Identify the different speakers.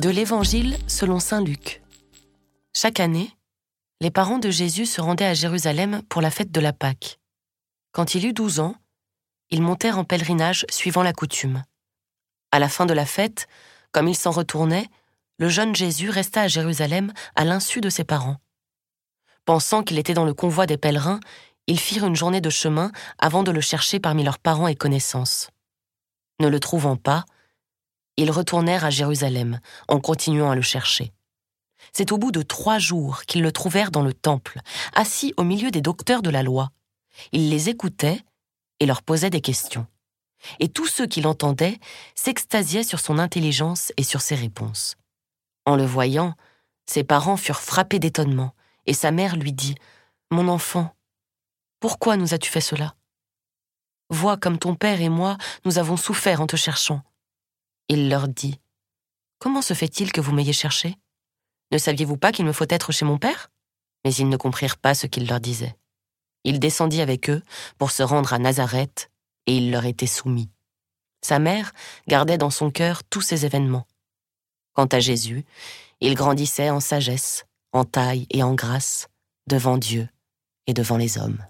Speaker 1: De l'Évangile selon Saint Luc. Chaque année, les parents de Jésus se rendaient à Jérusalem pour la fête de la Pâque. Quand il eut douze ans, ils montèrent en pèlerinage suivant la coutume. À la fin de la fête, comme ils s'en retournaient, le jeune Jésus resta à Jérusalem à l'insu de ses parents. Pensant qu'il était dans le convoi des pèlerins, ils firent une journée de chemin avant de le chercher parmi leurs parents et connaissances. Ne le trouvant pas, ils retournèrent à Jérusalem en continuant à le chercher. C'est au bout de trois jours qu'ils le trouvèrent dans le temple, assis au milieu des docteurs de la loi. Il les écoutait et leur posait des questions. Et tous ceux qui l'entendaient s'extasiaient sur son intelligence et sur ses réponses. En le voyant, ses parents furent frappés d'étonnement, et sa mère lui dit Mon enfant, pourquoi nous as-tu fait cela? Vois comme ton père et moi nous avons souffert en te cherchant. Il leur dit Comment se fait-il que vous m'ayez cherché? Ne saviez-vous pas qu'il me faut être chez mon père? Mais ils ne comprirent pas ce qu'il leur disait. Il descendit avec eux pour se rendre à Nazareth, et il leur était soumis. Sa mère gardait dans son cœur tous ces événements. Quant à Jésus, il grandissait en sagesse, en taille et en grâce, devant Dieu et devant les hommes.